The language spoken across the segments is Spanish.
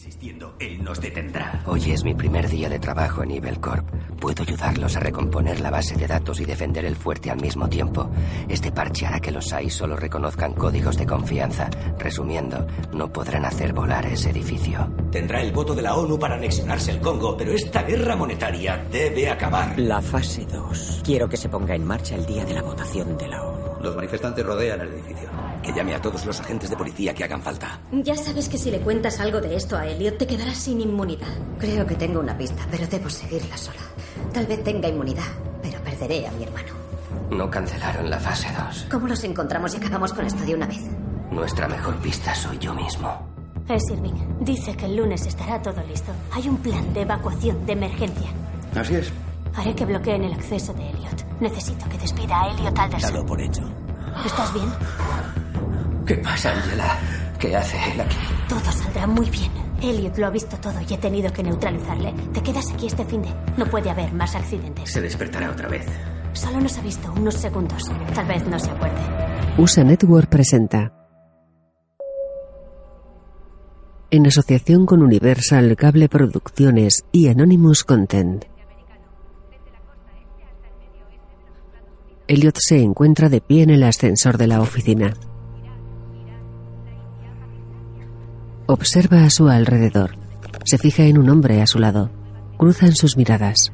existiendo, él nos detendrá. Hoy es mi primer día de trabajo en Evil Corp. Puedo ayudarlos a recomponer la base de datos y defender el fuerte al mismo tiempo. Este parche hará que los SAI solo reconozcan códigos de confianza. Resumiendo, no podrán hacer volar ese edificio. Tendrá el voto de la ONU para anexionarse el Congo, pero esta guerra monetaria debe acabar. La fase 2. Quiero que se ponga en marcha el día de la votación de la ONU. Los manifestantes rodean el edificio. Que llame a todos los agentes de policía que hagan falta. Ya sabes que si le cuentas algo de esto a Elliot, te quedarás sin inmunidad. Creo que tengo una pista, pero debo seguirla sola. Tal vez tenga inmunidad, pero perderé a mi hermano. No cancelaron la fase 2. ¿Cómo nos encontramos y acabamos con esto de una vez? Nuestra mejor pista soy yo mismo. Es Irving. Dice que el lunes estará todo listo. Hay un plan de evacuación de emergencia. Así es. Haré que bloqueen el acceso de Elliot. Necesito que despida a Elliot Alderson. Dado por hecho. ¿Estás bien? ¿Qué pasa, Angela? ¿Qué hace él aquí? Todo saldrá muy bien. Elliot lo ha visto todo y he tenido que neutralizarle. Te quedas aquí este fin de. No puede haber más accidentes. Se despertará otra vez. Solo nos ha visto unos segundos. Tal vez no se acuerde. USA Network presenta. En asociación con Universal Cable Producciones y Anonymous Content. Elliot se encuentra de pie en el ascensor de la oficina. Observa a su alrededor. Se fija en un hombre a su lado. Cruzan sus miradas.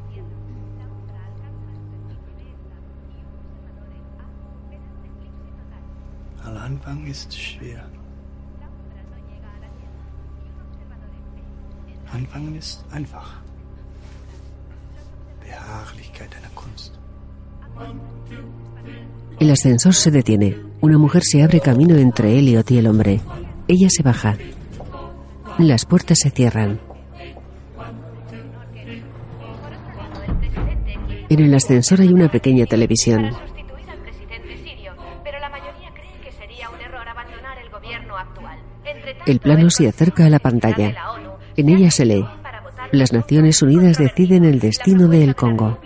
Al Anfang ist schwer. Anfangen ist einfach. Behaglichkeit einer Kunst. El ascensor se detiene. Una mujer se abre camino entre Elliot y el hombre. Ella se baja. Las puertas se cierran. En el ascensor hay una pequeña televisión. El plano se acerca a la pantalla. En ella se lee. Las Naciones Unidas deciden el destino del Congo.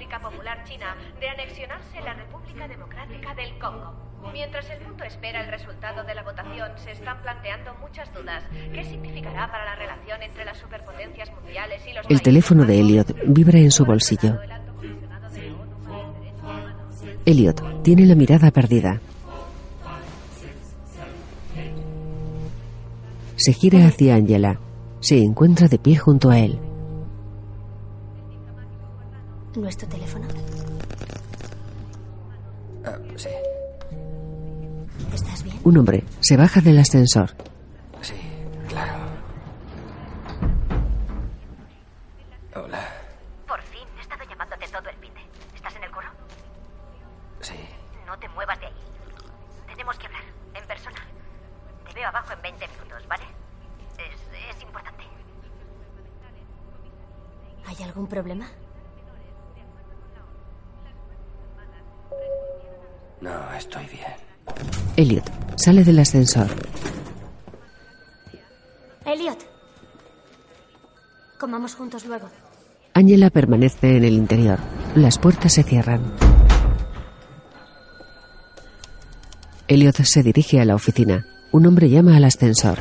El teléfono de Elliot vibra en su bolsillo. Elliot tiene la mirada perdida. Se gira hacia Angela. Se encuentra de pie junto a él. ¿Nuestro teléfono? Ah, sí, ¿Estás bien? Un hombre se baja del ascensor. Sale del ascensor. Elliot. Comamos juntos luego. Angela permanece en el interior. Las puertas se cierran. Elliot se dirige a la oficina. Un hombre llama al ascensor.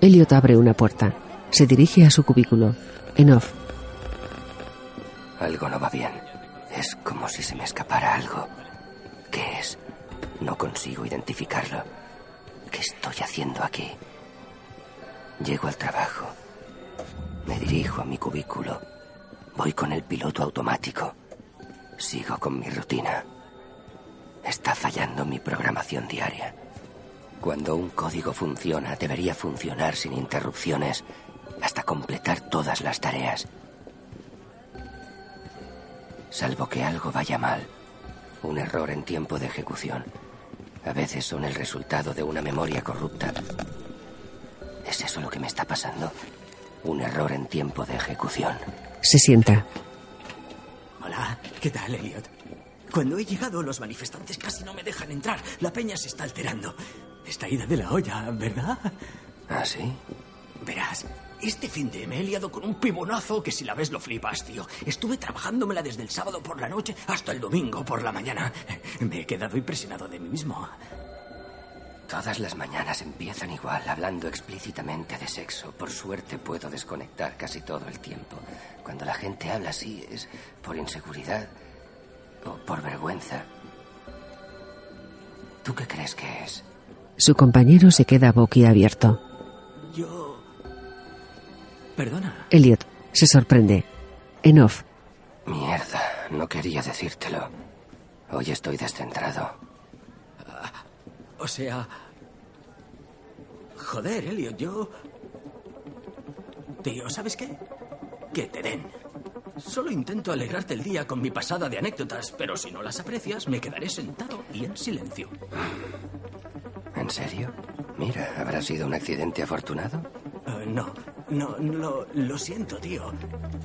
Elliot abre una puerta. Se dirige a su cubículo. En off. Algo no va bien. Es como si se me escapara algo. No consigo identificarlo. ¿Qué estoy haciendo aquí? Llego al trabajo. Me dirijo a mi cubículo. Voy con el piloto automático. Sigo con mi rutina. Está fallando mi programación diaria. Cuando un código funciona, debería funcionar sin interrupciones hasta completar todas las tareas. Salvo que algo vaya mal. Un error en tiempo de ejecución. A veces son el resultado de una memoria corrupta. ¿Es eso lo que me está pasando? Un error en tiempo de ejecución. Se sienta. Hola, ¿qué tal, Elliot? Cuando he llegado, los manifestantes casi no me dejan entrar. La peña se está alterando. Está ida de la olla, ¿verdad? ¿Ah, sí? Verás, este fin de me he liado con un pibonazo que si la ves lo flipas, tío. Estuve trabajándomela desde el sábado por la noche hasta el domingo por la mañana. Me he quedado impresionado de mí mismo. Todas las mañanas empiezan igual, hablando explícitamente de sexo. Por suerte puedo desconectar casi todo el tiempo. Cuando la gente habla así es por inseguridad o por vergüenza. ¿Tú qué crees que es? Su compañero se queda boquiabierto. Perdona. Elliot se sorprende. En off. Mierda, no quería decírtelo. Hoy estoy descentrado. O sea... Joder, Elliot, yo... Tío, ¿sabes qué? Que te den. Solo intento alegrarte el día con mi pasada de anécdotas, pero si no las aprecias, me quedaré sentado y en silencio. ¿En serio? Mira, ¿habrá sido un accidente afortunado? Eh, no, no, lo, lo siento, tío.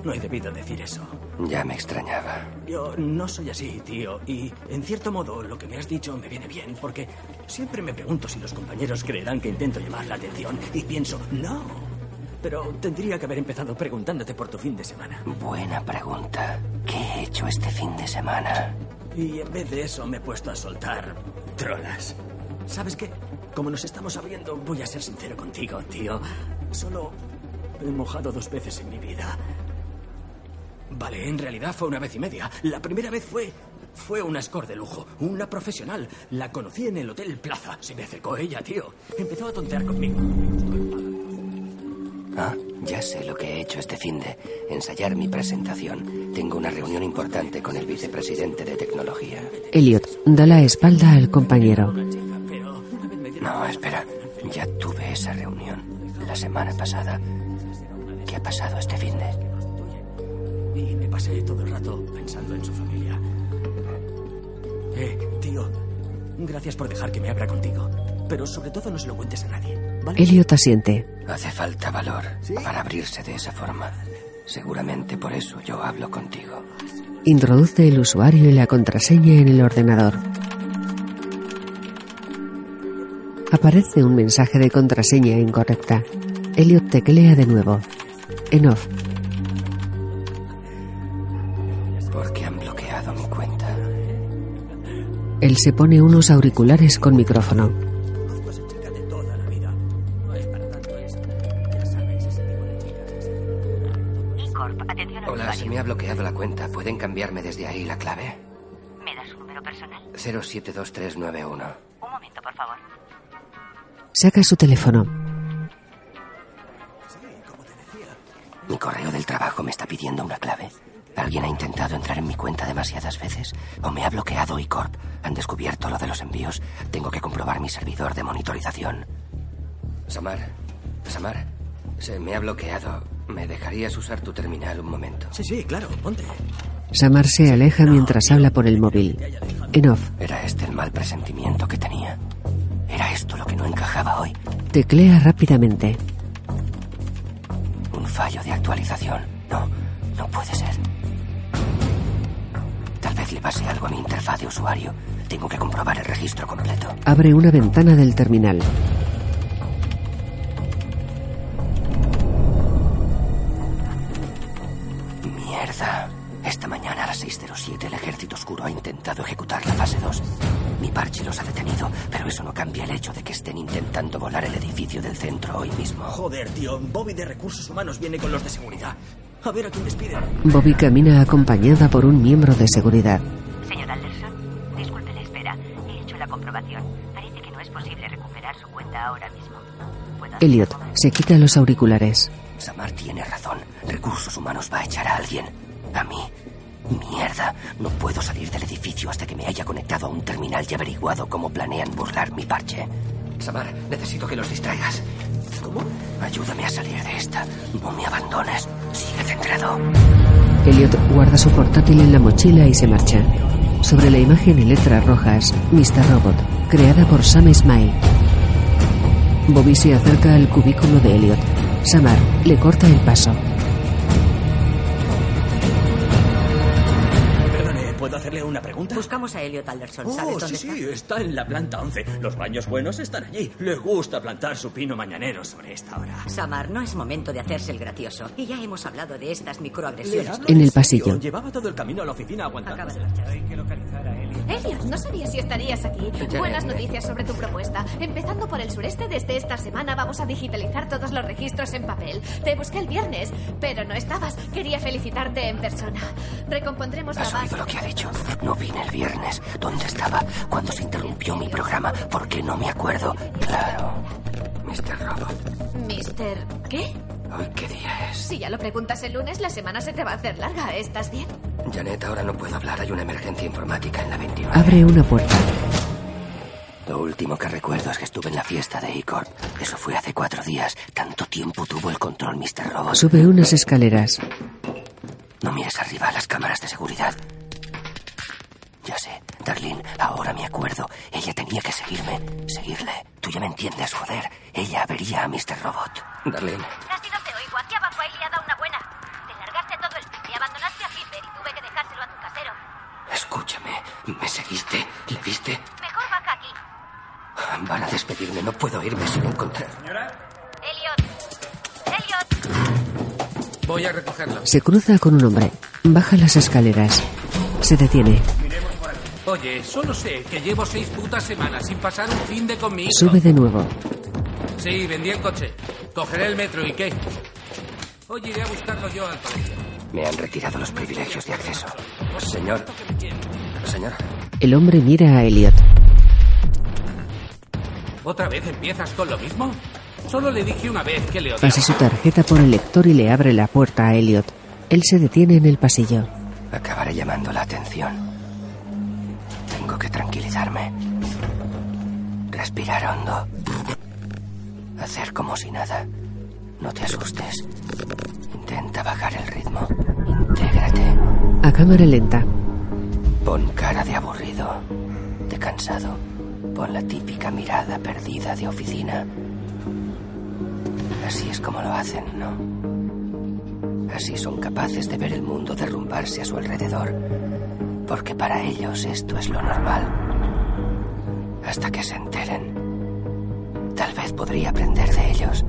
No he debido decir eso. Ya me extrañaba. Yo no soy así, tío. Y en cierto modo lo que me has dicho me viene bien, porque siempre me pregunto si los compañeros creerán que intento llamar la atención. Y pienso, no. Pero tendría que haber empezado preguntándote por tu fin de semana. Buena pregunta. ¿Qué he hecho este fin de semana? Y en vez de eso me he puesto a soltar trolas. ¿Sabes qué? Como nos estamos abriendo, voy a ser sincero contigo, tío. Solo he mojado dos veces en mi vida. Vale, en realidad fue una vez y media. La primera vez fue. Fue una score de lujo, una profesional. La conocí en el Hotel Plaza. Se me acercó ella, tío. Empezó a tontear conmigo. Ah, ya sé lo que he hecho este fin de ensayar mi presentación. Tengo una reunión importante con el vicepresidente de tecnología. Elliot da la espalda al compañero. No, espera. Ya tuve esa reunión la semana pasada. ¿Qué ha pasado este fin de? Y me pasé todo el rato pensando en su familia. Eh, tío, gracias por dejar que me abra contigo. Pero sobre todo no se lo cuentes a nadie. ¿vale? Elliot asiente. Hace falta valor para abrirse de esa forma. Seguramente por eso yo hablo contigo. Introduce el usuario y la contraseña en el ordenador. Aparece un mensaje de contraseña incorrecta. Elliot teclea de nuevo. En off. Porque han bloqueado mi cuenta. Él se pone unos auriculares con micrófono. Hola, se me ha bloqueado la cuenta. ¿Pueden cambiarme desde ahí la clave? ¿Me das su número personal? 072391. Un momento, por favor. Saca su teléfono. Mi correo del trabajo me está pidiendo una clave. ¿Alguien ha intentado entrar en mi cuenta demasiadas veces? ¿O me ha bloqueado iCorp? ¿Han descubierto lo de los envíos? Tengo que comprobar mi servidor de monitorización. Samar, Samar, se me ha bloqueado. ¿Me dejarías usar tu terminal un momento? Sí, sí, claro, ponte. Samar se aleja mientras habla por el móvil. En off. Era este el mal presentimiento que tenía. Era esto lo que no encajaba hoy. Teclea rápidamente. Actualización. No, no puede ser. Tal vez le pase algo a mi interfaz de usuario. Tengo que comprobar el registro completo. Abre una ventana del terminal. Centro hoy mismo. Joder, tío. Bobby de recursos humanos viene con los de seguridad. A ver a quién despiden. Bobby camina acompañada por un miembro de seguridad. Señor Anderson, disculpe la espera. He hecho la comprobación. Parece que no es posible recuperar su cuenta ahora mismo. ¿Puedo hacer Elliot se quita los auriculares. Samar tiene razón. Recursos humanos va a echar a alguien. A mí. Mierda. No puedo salir del edificio hasta que me haya conectado a un terminal y averiguado cómo planean burlar mi parche. Samar, necesito que los distraigas. ¿Cómo? Ayúdame a salir de esta. No me abandones. Sigue centrado. Elliot guarda su portátil en la mochila y se marcha. Sobre la imagen en letras rojas, Mr. Robot, creada por Sam Smile. Bobby se acerca al cubículo de Elliot. Samar le corta el paso. Hacerle una pregunta? Buscamos a Elliot Alderson. ¿Sabes Oh, dónde sí, está? sí, está en la planta 11. Los baños buenos están allí. Le gusta plantar su pino mañanero sobre esta hora. Samar, no es momento de hacerse el gracioso. Y ya hemos hablado de estas microagresiones. En el pasillo. Llevaba todo el camino a la oficina aguantando. Hay que localizar a Elliot. Elliot, no sabía si estarías aquí. Ya Buenas noticias sobre tu propuesta. Empezando por el sureste, desde esta semana vamos a digitalizar todos los registros en papel. Te busqué el viernes, pero no estabas. Quería felicitarte en persona. Recompondremos la ¿Has base. lo que ha dicho? No vine el viernes. ¿Dónde estaba? Cuando se interrumpió mi programa. ¿Por qué no me acuerdo? Claro. Mr. Robot. Mister, ¿qué? ¿Hoy qué día es? Si ya lo preguntas el lunes, la semana se te va a hacer larga. ¿Estás bien? Janet, ahora no puedo hablar. Hay una emergencia informática en la 29. Abre una puerta. Lo último que recuerdo es que estuve en la fiesta de Icor. Eso fue hace cuatro días. Tanto tiempo tuvo el control, Mr. Robot. Sube unas escaleras. No mires arriba a las cámaras de seguridad. Ya sé, Darlene, ahora me acuerdo. Ella tenía que seguirme, seguirle. Tú ya me entiendes, joder. Ella vería a Mr. Robot. Darlene, Casi no te oigo. Aquí abajo hay liada una buena. Te largaste todo el fin y abandonaste a Hitler y tuve que dejárselo a tu casero. escúchame. ¿Me seguiste? ¿Le viste? Mejor baja aquí. Van a despedirme. No puedo irme sin encontrar. Elliot. Elliot. Voy a recogerlo. Se cruza con un hombre. Baja las escaleras. Se detiene. Oye, solo sé que llevo seis putas semanas sin pasar un fin de conmigo. Sube de nuevo. Sí, vendí el coche. Cogeré el metro y qué. Hoy iré a buscarlo yo al colegio. Me han retirado los privilegios de acceso. Señor. Señor. El hombre mira a Elliot. ¿Otra vez empiezas con lo mismo? Solo le dije una vez que le odiaba. Pasa su tarjeta por el lector y le abre la puerta a Elliot. Él se detiene en el pasillo. Acabaré llamando la atención. Tengo que tranquilizarme. Respirar hondo. Hacer como si nada. No te asustes. Intenta bajar el ritmo. Intégrate. A cámara lenta. Pon cara de aburrido, de cansado. Pon la típica mirada perdida de oficina. Así es como lo hacen, ¿no? Así son capaces de ver el mundo derrumbarse a su alrededor. Porque para ellos esto es lo normal. Hasta que se enteren. Tal vez podría aprender de ellos.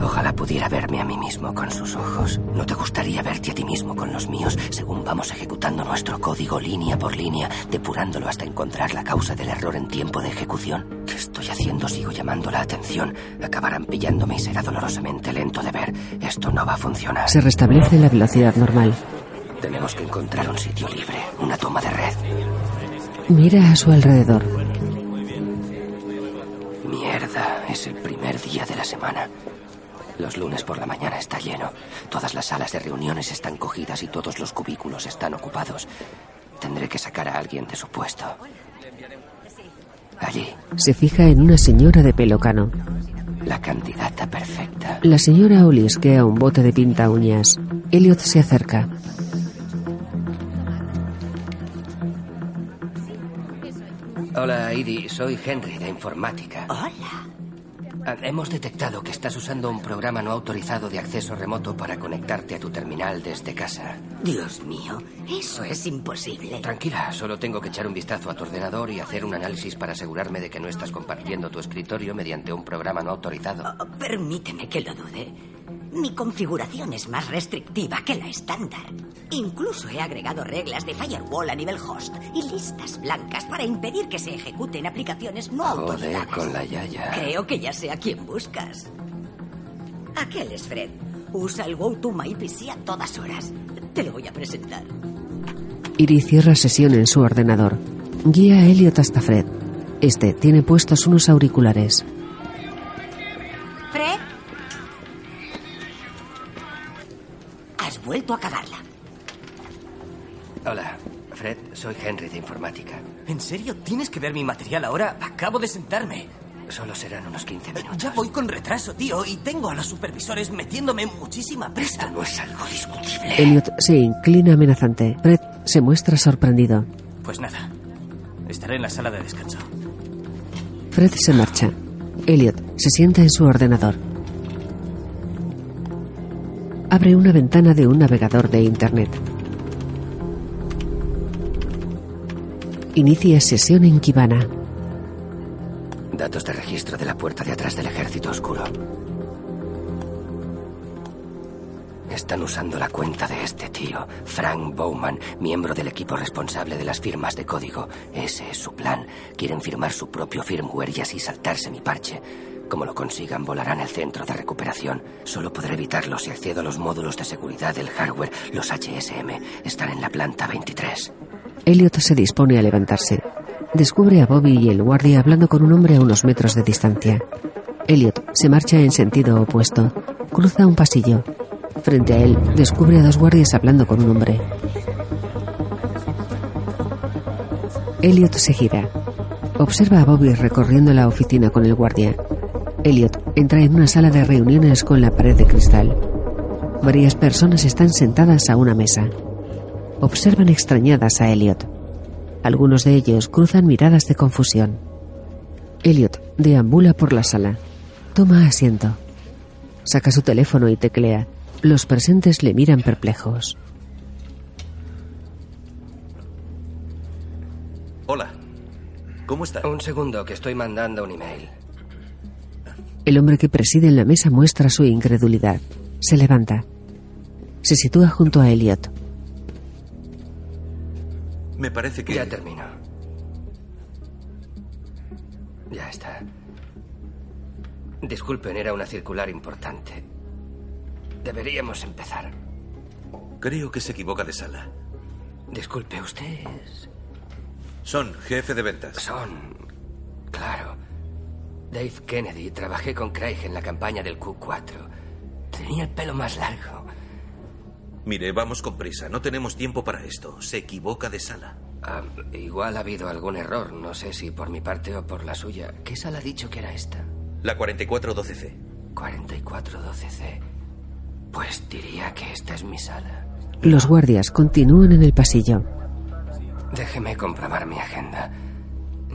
Ojalá pudiera verme a mí mismo con sus ojos. ¿No te gustaría verte a ti mismo con los míos según vamos ejecutando nuestro código línea por línea, depurándolo hasta encontrar la causa del error en tiempo de ejecución? ¿Qué estoy haciendo? Sigo llamando la atención. Acabarán pillándome y será dolorosamente lento de ver. Esto no va a funcionar. Se restablece la velocidad normal. Tenemos que encontrar un sitio libre, una toma de red. Mira a su alrededor. Mierda, es el primer día de la semana. Los lunes por la mañana está lleno. Todas las salas de reuniones están cogidas y todos los cubículos están ocupados. Tendré que sacar a alguien de su puesto. Allí, Se fija en una señora de pelo cano. la candidata perfecta. La señora olisquea un bote de pinta uñas. Elliot se acerca. Hola, Edie. Soy Henry de Informática. Hola. Ah, Hemos detectado que estás usando un programa no autorizado de acceso remoto para conectarte a tu terminal desde casa. Dios mío, eso es imposible. Tranquila, solo tengo que echar un vistazo a tu ordenador y hacer un análisis para asegurarme de que no estás compartiendo tu escritorio mediante un programa no autorizado. Oh, Permíteme que lo dude. Mi configuración es más restrictiva que la estándar. Incluso he agregado reglas de firewall a nivel host y listas blancas para impedir que se ejecuten aplicaciones no Joder autorizadas. con la yaya. Creo que ya sé a quién buscas. Aquel es Fred. Usa el Go to My PC a todas horas. Te lo voy a presentar. Iri cierra sesión en su ordenador. Guía a Elliot hasta Fred. Este tiene puestos unos auriculares. Serio? ¿Tienes que ver mi material ahora? Acabo de sentarme. Solo serán unos 15 minutos. Ya voy con retraso, tío, y tengo a los supervisores metiéndome muchísima prisa. No es algo discutible. Elliot se inclina amenazante. Fred se muestra sorprendido. Pues nada, estaré en la sala de descanso. Fred se marcha. Elliot se sienta en su ordenador. Abre una ventana de un navegador de Internet. Inicia sesión en Kibana. Datos de registro de la puerta de atrás del ejército oscuro. Están usando la cuenta de este tío, Frank Bowman, miembro del equipo responsable de las firmas de código. Ese es su plan. Quieren firmar su propio firmware y así saltarse mi parche. Como lo consigan, volarán el centro de recuperación. Solo podré evitarlo si accedo a los módulos de seguridad del hardware. Los HSM están en la planta 23. Elliot se dispone a levantarse. Descubre a Bobby y el guardia hablando con un hombre a unos metros de distancia. Elliot se marcha en sentido opuesto. Cruza un pasillo. Frente a él, descubre a dos guardias hablando con un hombre. Elliot se gira. Observa a Bobby recorriendo la oficina con el guardia. Elliot entra en una sala de reuniones con la pared de cristal. Varias personas están sentadas a una mesa. Observan extrañadas a Elliot. Algunos de ellos cruzan miradas de confusión. Elliot deambula por la sala. Toma asiento. Saca su teléfono y teclea. Los presentes le miran perplejos. Hola. ¿Cómo está? Un segundo, que estoy mandando un email. El hombre que preside en la mesa muestra su incredulidad. Se levanta. Se sitúa junto a Elliot. Me parece que... Ya termino. Ya está. Disculpen, era una circular importante. Deberíamos empezar. Creo que se equivoca de sala. Disculpe, ¿usted es...? Son jefe de ventas. Son... Claro. Dave Kennedy. Trabajé con Craig en la campaña del Q4. Tenía el pelo más largo. Mire, vamos con prisa. No tenemos tiempo para esto. Se equivoca de sala. Ah, igual ha habido algún error. No sé si por mi parte o por la suya. ¿Qué sala ha dicho que era esta? La 4412C. 4412C. Pues diría que esta es mi sala. Los guardias continúan en el pasillo. Déjeme comprobar mi agenda.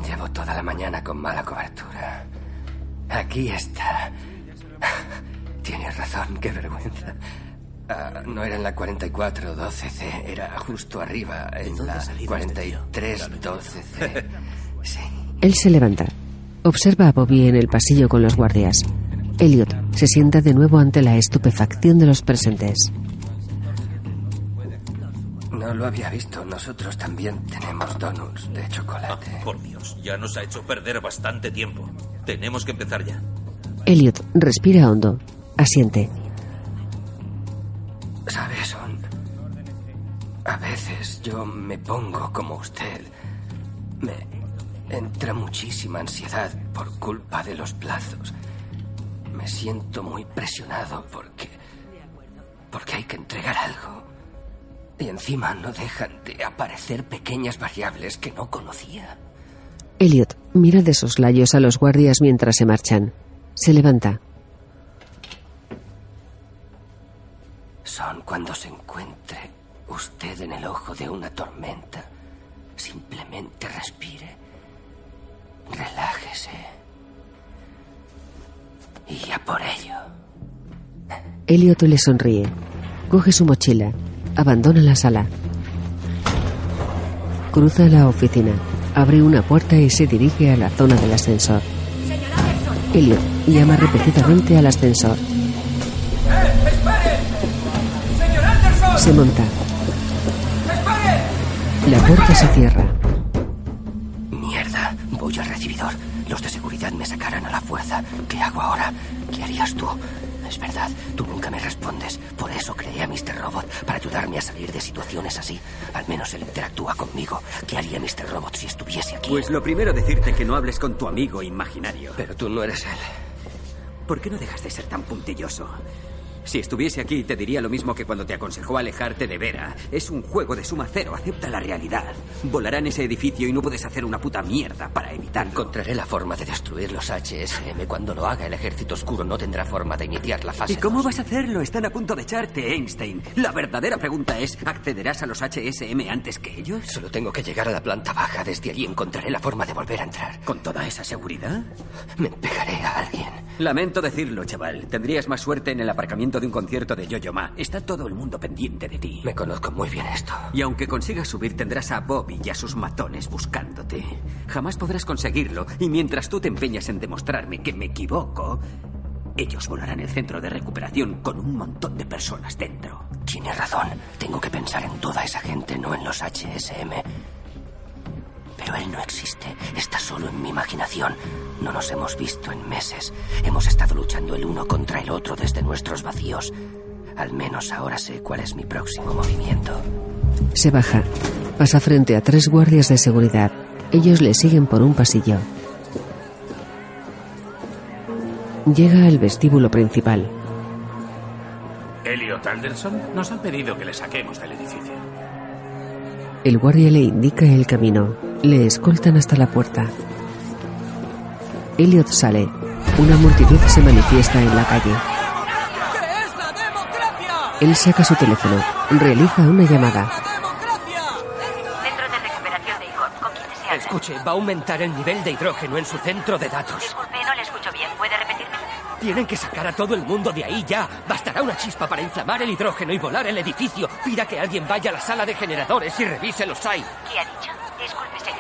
Llevo toda la mañana con mala cobertura. Aquí está. Tienes razón, qué vergüenza. Ah, no era en la 4412C, era justo arriba, en la 4312C. Sí. Él se levanta. Observa a Bobby en el pasillo con los guardias. Elliot se sienta de nuevo ante la estupefacción de los presentes. No lo había visto. Nosotros también tenemos donuts de chocolate. Ah, por Dios, ya nos ha hecho perder bastante tiempo. Tenemos que empezar ya. Elliot respira hondo. Asiente. Yo me pongo como usted. Me entra muchísima ansiedad por culpa de los plazos. Me siento muy presionado porque. porque hay que entregar algo. Y encima no dejan de aparecer pequeñas variables que no conocía. Elliot mira de soslayos a los guardias mientras se marchan. Se levanta. Son cuando se encuentre usted en el ojo de una tormenta. Simplemente respire. Relájese. Y a por ello. Elliot le sonríe. Coge su mochila. Abandona la sala. Cruza la oficina. Abre una puerta y se dirige a la zona del ascensor. Elliot llama repetidamente al ascensor. ¡Eh, espere! ¡Señor Anderson! Se monta. La puerta se cierra. Mierda, voy al recibidor. Los de seguridad me sacarán a la fuerza. ¿Qué hago ahora? ¿Qué harías tú? Es verdad, tú nunca me respondes. Por eso creé a Mr. Robot, para ayudarme a salir de situaciones así. Al menos él interactúa conmigo. ¿Qué haría Mr. Robot si estuviese aquí? Pues lo primero decirte que no hables con tu amigo imaginario. Pero tú no eres él. ¿Por qué no dejas de ser tan puntilloso? Si estuviese aquí, te diría lo mismo que cuando te aconsejó alejarte de Vera. Es un juego de suma cero, acepta la realidad. Volará en ese edificio y no puedes hacer una puta mierda para evitarlo. Encontraré la forma de destruir los HSM. Cuando lo haga, el ejército oscuro no tendrá forma de iniciar la fase ¿Y cómo vas a hacerlo? Están a punto de echarte, Einstein. La verdadera pregunta es, ¿accederás a los HSM antes que ellos? Solo tengo que llegar a la planta baja. Desde allí encontraré la forma de volver a entrar. ¿Con toda esa seguridad? Me pegaré a alguien. Lamento decirlo, chaval. Tendrías más suerte en el aparcamiento punto de un concierto de Yo-Yo Ma. Está todo el mundo pendiente de ti. Me conozco muy bien esto. Y aunque consigas subir, tendrás a Bobby y a sus matones buscándote. Jamás podrás conseguirlo. Y mientras tú te empeñas en demostrarme que me equivoco, ellos volarán el centro de recuperación con un montón de personas dentro. Tienes razón. Tengo que pensar en toda esa gente, no en los HSM. Pero él no existe. Está solo en mi imaginación. No nos hemos visto en meses. Hemos estado luchando el uno contra el otro desde nuestros vacíos. Al menos ahora sé cuál es mi próximo movimiento. Se baja. Pasa frente a tres guardias de seguridad. Ellos le siguen por un pasillo. Llega al vestíbulo principal. Elliot Anderson, nos han pedido que le saquemos del edificio. El guardia le indica el camino. Le escoltan hasta la puerta. Elliot sale. Una multitud se manifiesta en la calle. Él saca su teléfono. Realiza una llamada. Centro de recuperación de Icon. ¿Con quién desea? Escuche, va a aumentar el nivel de hidrógeno en su centro de datos. Disculpe, no le escucho bien. ¿Puede repetirme? Tienen que sacar a todo el mundo de ahí ya. Bastará una chispa para inflamar el hidrógeno y volar el edificio. Pida que alguien vaya a la sala de generadores y revise los hay. ¿Qué ha dicho?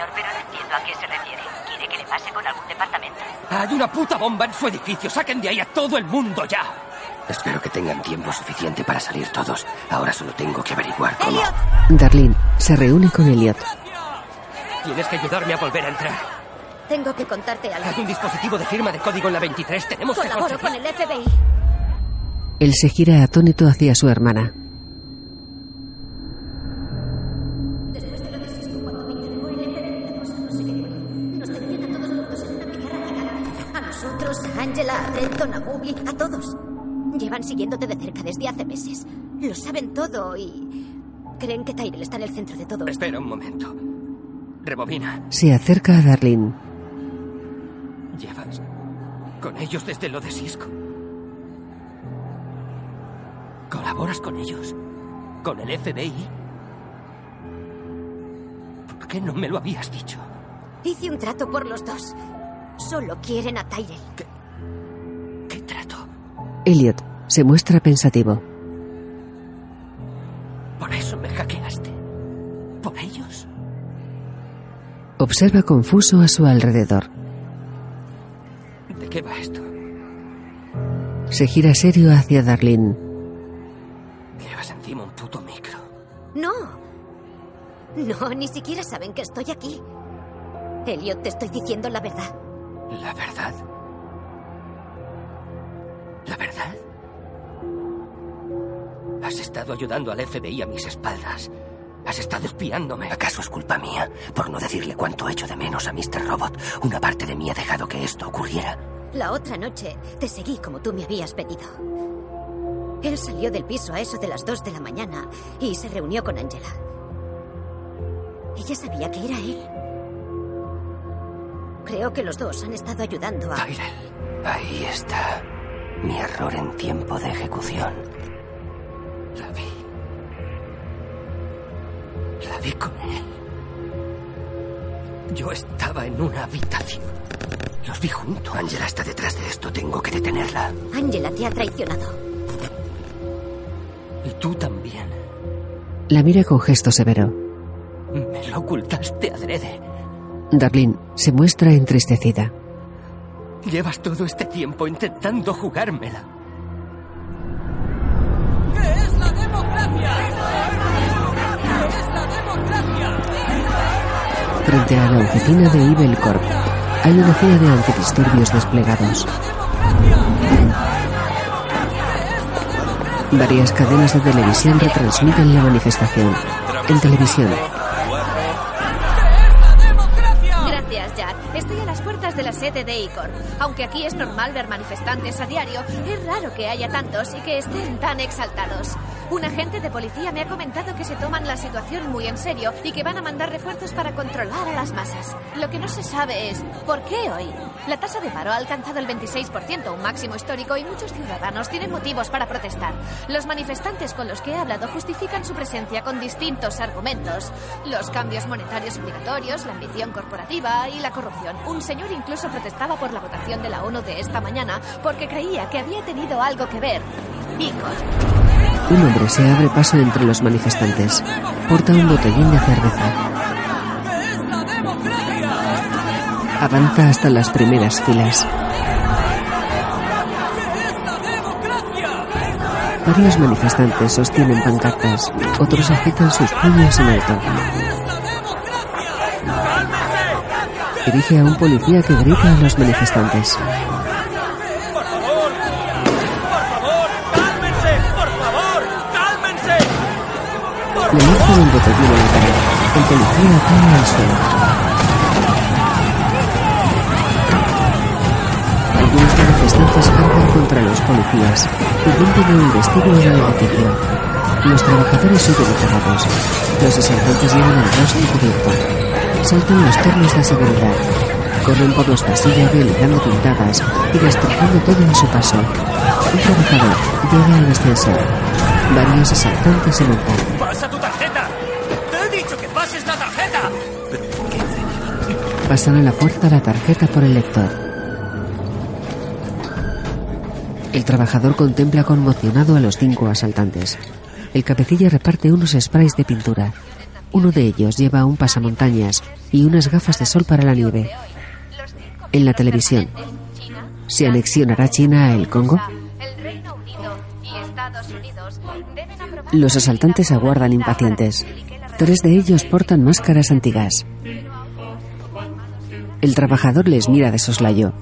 Señor, pero no entiendo a qué se refiere. ¿Quiere que le pase con algún departamento? Hay una puta bomba en su edificio. Saquen de ahí a todo el mundo ya. Espero que tengan tiempo suficiente para salir todos. Ahora solo tengo que averiguar cómo. Darlene se reúne con Elliot. Tienes que ayudarme a volver a entrar. Tengo que contarte algo. Hay un dispositivo de firma de código en la 23. Tenemos que Colaboro con conseguir... el FBI. Él se gira atónito hacia su hermana. Angela, a Trenton, a a todos. Llevan siguiéndote de cerca desde hace meses. Lo saben todo y... Creen que Tyrell está en el centro de todo. Espera un momento. Rebobina. Se acerca a Darlene. Llevas con ellos desde lo de Cisco. ¿Colaboras con ellos? ¿Con el FBI? ¿Por qué no me lo habías dicho? Hice un trato por los dos. Solo quieren a Tyrell. ¿Qué? Elliot se muestra pensativo. Por eso me hackeaste. ¿Por ellos? Observa confuso a su alrededor. ¿De qué va esto? Se gira serio hacia Darlene. Llevas encima un puto micro. No. No, ni siquiera saben que estoy aquí. Elliot, te estoy diciendo la verdad. ¿La verdad? Estado ayudando al FBI a mis espaldas. Has estado espiándome. ¿Acaso es culpa mía por no decirle cuánto echo de menos a Mr. Robot? Una parte de mí ha dejado que esto ocurriera. La otra noche te seguí como tú me habías pedido. Él salió del piso a eso de las dos de la mañana y se reunió con Angela. Ella sabía que era él. Creo que los dos han estado ayudando a... Ahí está. Mi error en tiempo de ejecución. La vi. La vi con él. Yo estaba en una habitación. Los vi juntos. Angela está detrás de esto. Tengo que detenerla. Angela te ha traicionado. Y tú también. La mira con gesto severo. Me lo ocultaste adrede. Darlene se muestra entristecida. Llevas todo este tiempo intentando jugármela. Frente a la oficina de Evil Corp, hay una fila de antidisturbios desplegados. Varias cadenas de televisión retransmiten la manifestación. En televisión, Gracias, Jack. Estoy a las puertas de la sede de ICOR. Aunque aquí es normal ver manifestantes a diario, es raro que haya tantos y que estén tan exaltados. Un agente de policía me ha comentado que se toman la situación muy en serio y que van a mandar refuerzos para controlar a las masas. Lo que no se sabe es ¿por qué hoy? La tasa de paro ha alcanzado el 26%, un máximo histórico, y muchos ciudadanos tienen motivos para protestar. Los manifestantes con los que he hablado justifican su presencia con distintos argumentos. Los cambios monetarios obligatorios, la ambición corporativa y la corrupción. Un señor incluso protestaba por la votación de la ONU de esta mañana porque creía que había tenido algo que ver Icor. Un hombre se abre paso entre los manifestantes. Porta un botellín de cerveza. Avanza hasta las primeras filas. Varios manifestantes sostienen pancartas. Otros agitan sus puños en alto. Dirige a un policía que grita a los manifestantes. Le lanza un botellín en la cara. El policía cae al suelo. Algunos manifestantes cargan contra los policías y rompen el vestido en el edificio. Los trabajadores huyen aterrados. Los asaltantes llevan el rostro cubierto. Saltan los turnos de seguridad. Corren por los pasillos realizando pintadas y destrozando todo en su paso. Un trabajador llega al ascensor. Varios asaltantes se montan. ¡Pasa tu tarjeta! ¡Te he dicho que pases la tarjeta! Pasan a la puerta la tarjeta por el lector. El trabajador contempla conmocionado a los cinco asaltantes. El cabecilla reparte unos sprays de pintura. Uno de ellos lleva un pasamontañas y unas gafas de sol para la nieve. En la televisión. ¿Se anexionará China a el Congo? Los asaltantes aguardan impacientes. Tres de ellos portan máscaras antigas. El trabajador les mira de soslayo.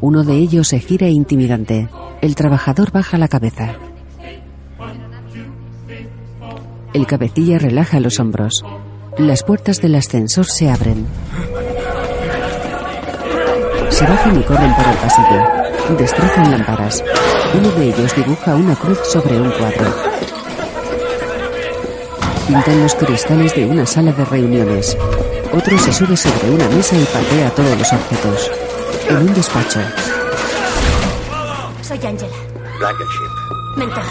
Uno de ellos se gira intimidante. El trabajador baja la cabeza. El cabecilla relaja los hombros. Las puertas del ascensor se abren. Se bajan y corren por el pasillo. Destrozan lámparas. Uno de ellos dibuja una cruz sobre un cuadro. Pintan los cristales de una sala de reuniones. Otro se sube sobre una mesa y patea todos los objetos. En un despacho, Soy Angela. Blankenship. Mentor.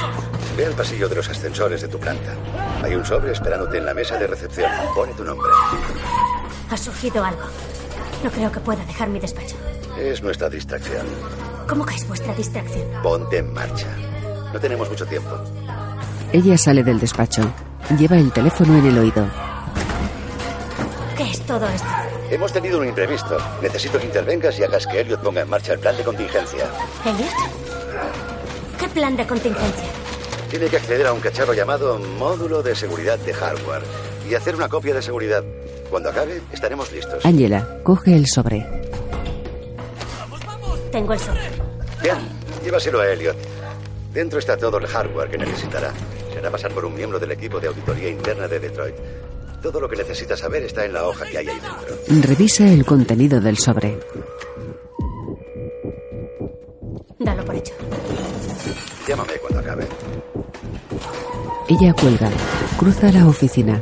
Ve al pasillo de los ascensores de tu planta. Hay un sobre esperándote en la mesa de recepción. Pone tu nombre. Ha surgido algo. No creo que pueda dejar mi despacho. Es nuestra distracción. ¿Cómo que es vuestra distracción? Ponte en marcha. No tenemos mucho tiempo. ella sale del despacho. Lleva el teléfono en el oído. ¿Qué es todo esto? Hemos tenido un imprevisto. Necesito que intervengas y hagas que Elliot ponga en marcha el plan de contingencia. ¿Elliot? ¿Qué plan de contingencia? Tiene que acceder a un cacharro llamado módulo de seguridad de hardware y hacer una copia de seguridad. Cuando acabe, estaremos listos. Angela coge el sobre. Tengo el sobre. Bien, llévaselo a Elliot. Dentro está todo el hardware que necesitará. Se hará pasar por un miembro del equipo de auditoría interna de Detroit. Todo lo que necesita saber está en la hoja que hay ahí dentro. Revisa el contenido del sobre. Dalo por hecho. Llámame cuando acabe. Ella cuelga. Cruza la oficina.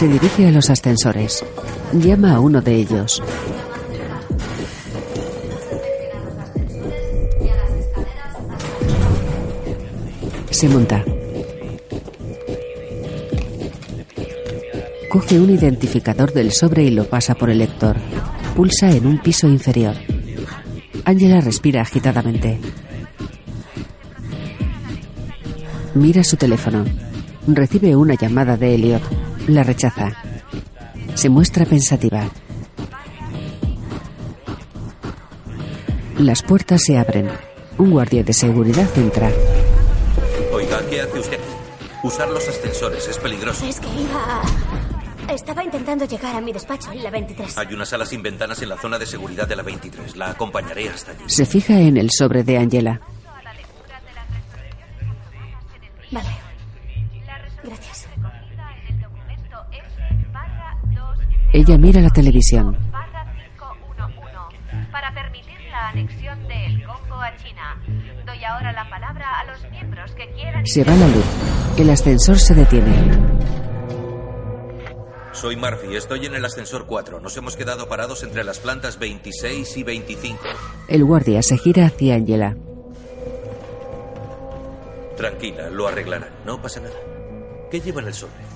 Se dirige a los ascensores. Llama a uno de ellos. Se monta. Coge un identificador del sobre y lo pasa por el lector. Pulsa en un piso inferior. Angela respira agitadamente. Mira su teléfono. Recibe una llamada de Elliot. La rechaza. Se muestra pensativa. Las puertas se abren. Un guardia de seguridad entra. Oiga, ¿qué hace usted? Usar los ascensores es peligroso. Es que iba a... Estaba intentando llegar a mi despacho en la 23. Hay una sala sin ventanas en la zona de seguridad de la 23. La acompañaré hasta allí. Se fija en el sobre de Angela. Vale. Ella mira la televisión. Para permitir la anexión del Congo a China. Doy ahora la palabra a los miembros que quieran... Se va la luz. El ascensor se detiene. Soy Murphy, estoy en el ascensor 4. Nos hemos quedado parados entre las plantas 26 y 25. El guardia se gira hacia Angela. Tranquila, lo arreglarán. No pasa nada. ¿Qué lleva en el sobre?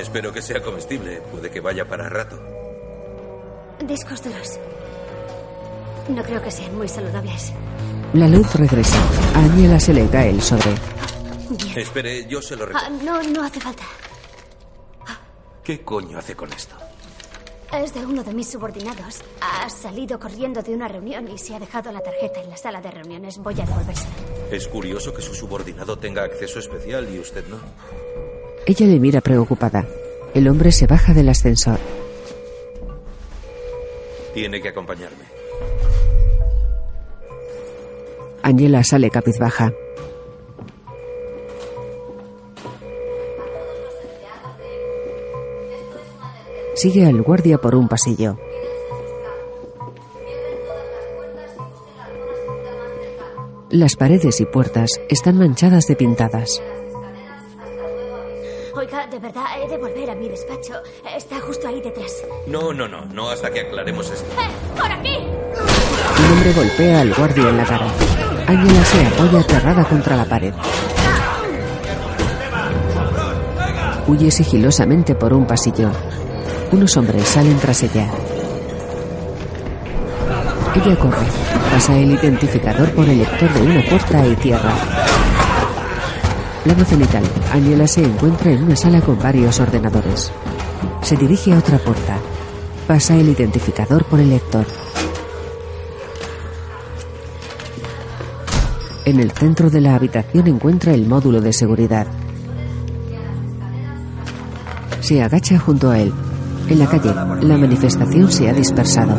Espero que sea comestible. Puede que vaya para rato. Discos duros. No creo que sean muy saludables. La luz regresa. Angela se le cae el sobre. Espere, yo se lo Ah, recuerdo. no, no hace falta. ¿Qué coño hace con esto? Es de uno de mis subordinados. Ha salido corriendo de una reunión y se ha dejado la tarjeta en la sala de reuniones. Voy a devolvérsela. Es curioso que su subordinado tenga acceso especial y usted no. Ella le mira preocupada. El hombre se baja del ascensor. Tiene que acompañarme. Angela sale cabizbaja. Sigue al guardia por un pasillo. Las paredes y puertas están manchadas de pintadas. De verdad, he de volver a mi despacho. Está justo ahí detrás. No, no, no, no hasta que aclaremos esto. ¡Eh! ¡Por aquí! Un hombre golpea al guardia en la cara. Angela se apoya aterrada contra la pared. Huye sigilosamente por un pasillo. Unos hombres salen tras ella. Ella corre. Pasa el identificador por el lector de una puerta y tierra. Plano cenital. Angela se encuentra en una sala con varios ordenadores. Se dirige a otra puerta. Pasa el identificador por el lector. En el centro de la habitación encuentra el módulo de seguridad. Se agacha junto a él. En la calle, la manifestación se ha dispersado.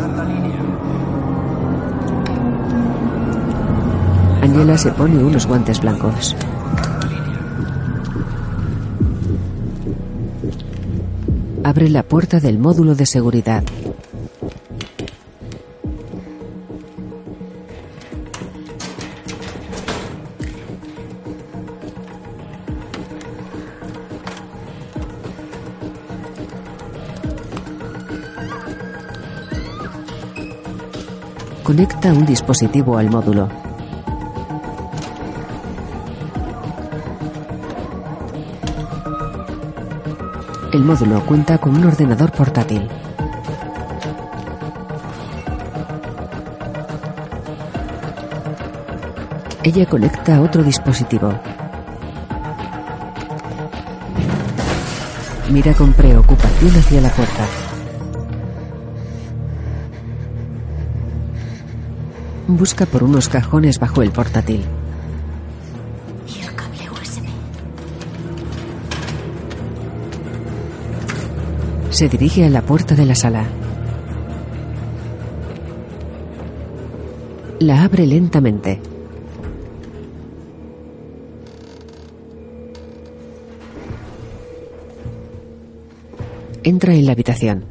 Angela se pone unos guantes blancos. Abre la puerta del módulo de seguridad. Conecta un dispositivo al módulo. El módulo cuenta con un ordenador portátil. Ella conecta otro dispositivo. Mira con preocupación hacia la puerta. Busca por unos cajones bajo el portátil. Se dirige a la puerta de la sala. La abre lentamente. Entra en la habitación.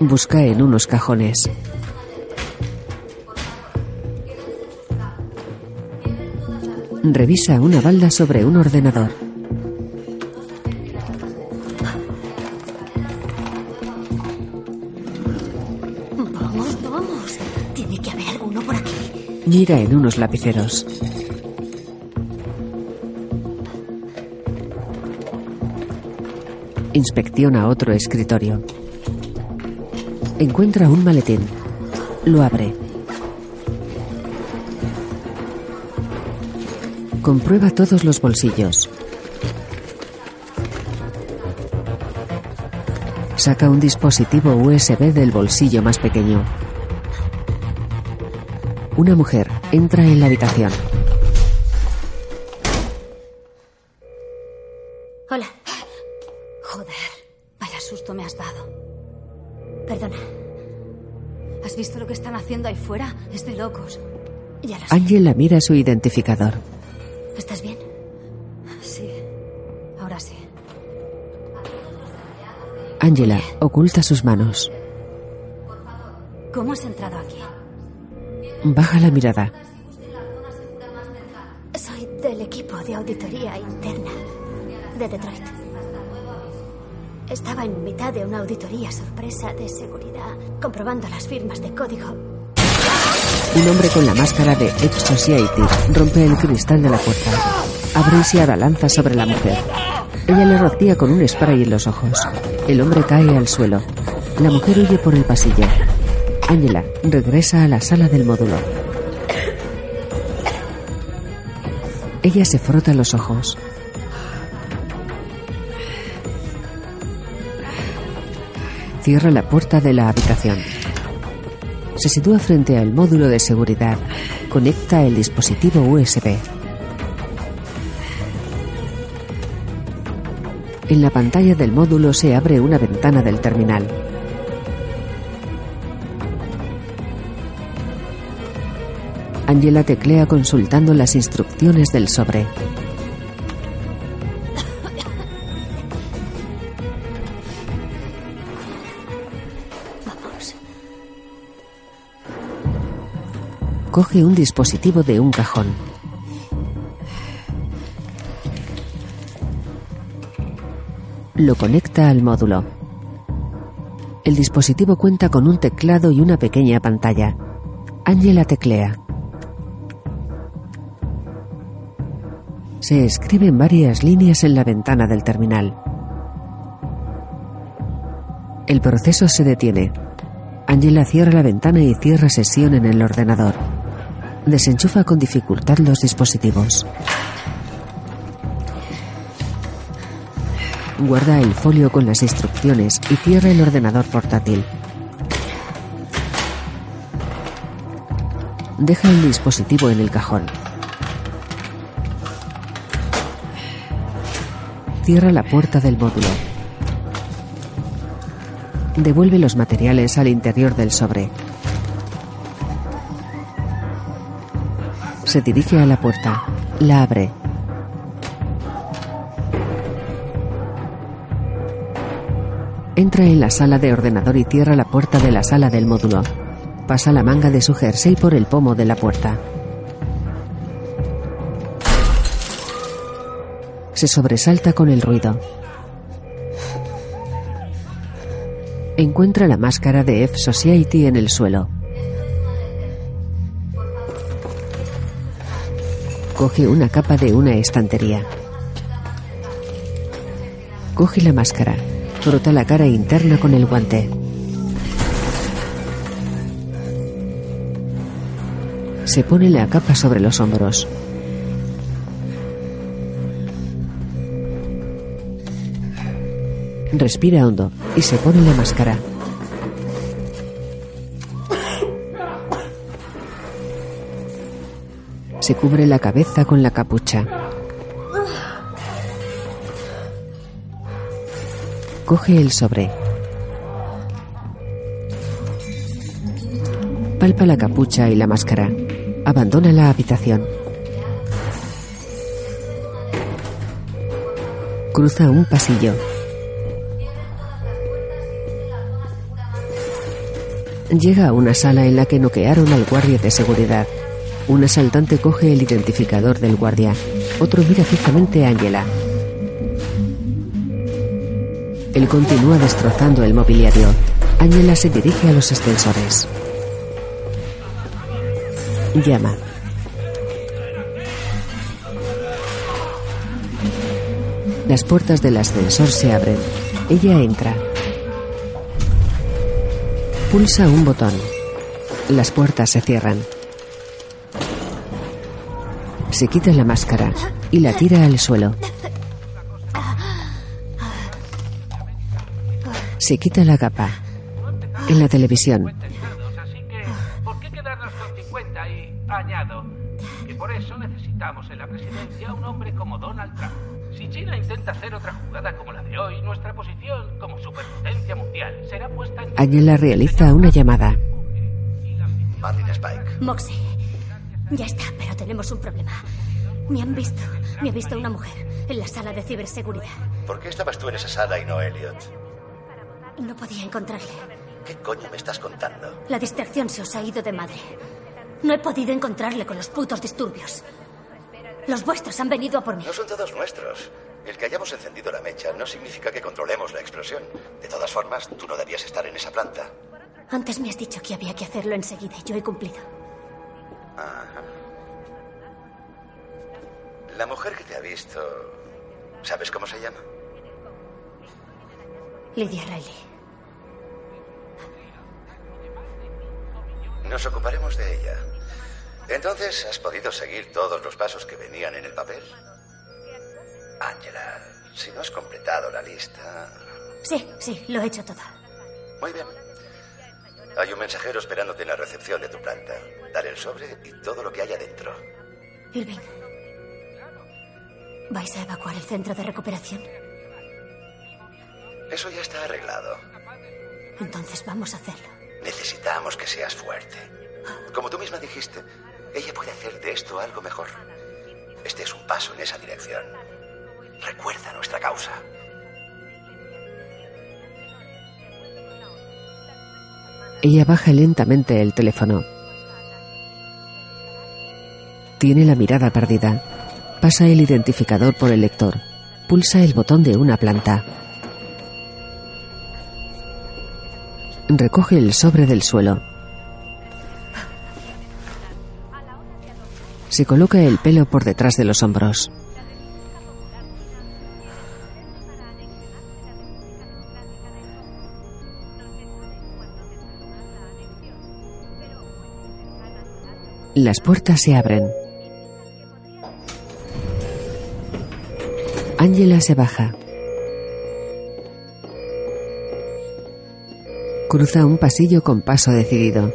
Busca en unos cajones. Revisa una balda sobre un ordenador. Mira en unos lapiceros. Inspecciona otro escritorio. Encuentra un maletín. Lo abre. Comprueba todos los bolsillos. Saca un dispositivo USB del bolsillo más pequeño. Una mujer entra en la habitación. Hola. Joder, vaya susto me has dado. Perdona. ¿Has visto lo que están haciendo ahí fuera? Es de locos. Ya lo. Angela mira su identificador. ¿Estás bien? Sí, ahora sí. Angela oculta sus manos. ¿Cómo has entrado aquí? Baja la mirada. Soy del equipo de auditoría interna de Detroit. Estaba en mitad de una auditoría sorpresa de seguridad, comprobando las firmas de código. Un hombre con la máscara de Edge Society rompe el cristal de la puerta. Abre y abalanza sobre la mujer. Ella le rocía con un spray en los ojos. El hombre cae al suelo. La mujer huye por el pasillo. Angela regresa a la sala del módulo. Ella se frota los ojos. Cierra la puerta de la habitación. Se sitúa frente al módulo de seguridad. Conecta el dispositivo USB. En la pantalla del módulo se abre una ventana del terminal. Angela teclea consultando las instrucciones del sobre. Vamos. Coge un dispositivo de un cajón. Lo conecta al módulo. El dispositivo cuenta con un teclado y una pequeña pantalla. Angela teclea. Se escriben varias líneas en la ventana del terminal. El proceso se detiene. Angela cierra la ventana y cierra sesión en el ordenador. Desenchufa con dificultad los dispositivos. Guarda el folio con las instrucciones y cierra el ordenador portátil. Deja el dispositivo en el cajón. Cierra la puerta del módulo. Devuelve los materiales al interior del sobre. Se dirige a la puerta. La abre. Entra en la sala de ordenador y cierra la puerta de la sala del módulo. Pasa la manga de su jersey por el pomo de la puerta. Se sobresalta con el ruido. Encuentra la máscara de F Society en el suelo. Coge una capa de una estantería. Coge la máscara. Frota la cara interna con el guante. Se pone la capa sobre los hombros. Respira hondo y se pone la máscara. Se cubre la cabeza con la capucha. Coge el sobre. Palpa la capucha y la máscara. Abandona la habitación. Cruza un pasillo. Llega a una sala en la que noquearon al guardia de seguridad. Un asaltante coge el identificador del guardia. Otro mira fijamente a Angela. Él continúa destrozando el mobiliario. Angela se dirige a los ascensores. Llama. Las puertas del ascensor se abren. Ella entra. Pulsa un botón. Las puertas se cierran. Se quita la máscara y la tira al suelo. Se quita la capa. En la televisión, Angela realiza una llamada. Martin Spike. Moxie. Ya está, pero tenemos un problema. Me han visto. Me ha visto una mujer en la sala de ciberseguridad. ¿Por qué estabas tú en esa sala y no Elliot? No podía encontrarle. ¿Qué coño me estás contando? La distracción se os ha ido de madre. No he podido encontrarle con los putos disturbios. Los vuestros han venido a por mí. No son todos nuestros. El que hayamos encendido la mecha no significa que controlemos la explosión. De todas formas, tú no debías estar en esa planta. Antes me has dicho que había que hacerlo enseguida y yo he cumplido. Ajá. La mujer que te ha visto, ¿sabes cómo se llama? Lydia Riley. Nos ocuparemos de ella. Entonces, ¿has podido seguir todos los pasos que venían en el papel? Angela, si no has completado la lista... Sí, sí, lo he hecho todo. Muy bien. Hay un mensajero esperándote en la recepción de tu planta. Dale el sobre y todo lo que haya dentro. Irving. ¿Vais a evacuar el centro de recuperación? Eso ya está arreglado. Entonces vamos a hacerlo. Necesitamos que seas fuerte. Como tú misma dijiste, ella puede hacer de esto algo mejor. Este es un paso en esa dirección. Recuerda nuestra causa. Ella baja lentamente el teléfono. Tiene la mirada perdida. Pasa el identificador por el lector. Pulsa el botón de una planta. Recoge el sobre del suelo. Se coloca el pelo por detrás de los hombros. Las puertas se abren. Angela se baja. Cruza un pasillo con paso decidido.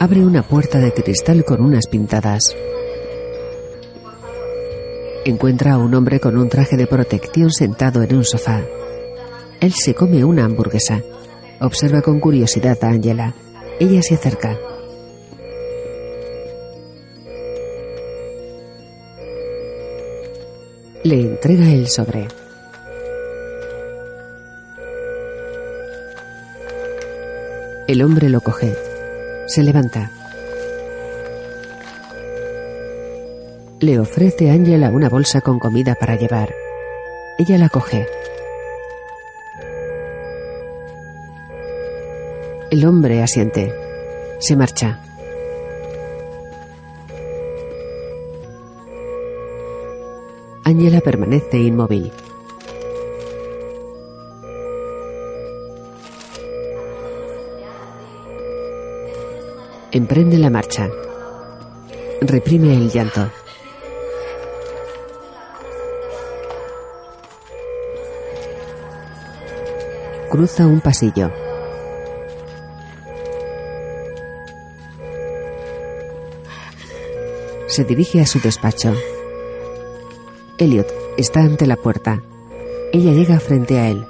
Abre una puerta de cristal con unas pintadas. Encuentra a un hombre con un traje de protección sentado en un sofá. Él se come una hamburguesa. Observa con curiosidad a Angela. Ella se acerca. Le entrega el sobre. El hombre lo coge. Se levanta. Le ofrece a Angela una bolsa con comida para llevar. Ella la coge. El hombre asiente. Se marcha. Angela permanece inmóvil. Emprende la marcha. Reprime el llanto. Cruza un pasillo. Se dirige a su despacho. Elliot está ante la puerta. Ella llega frente a él.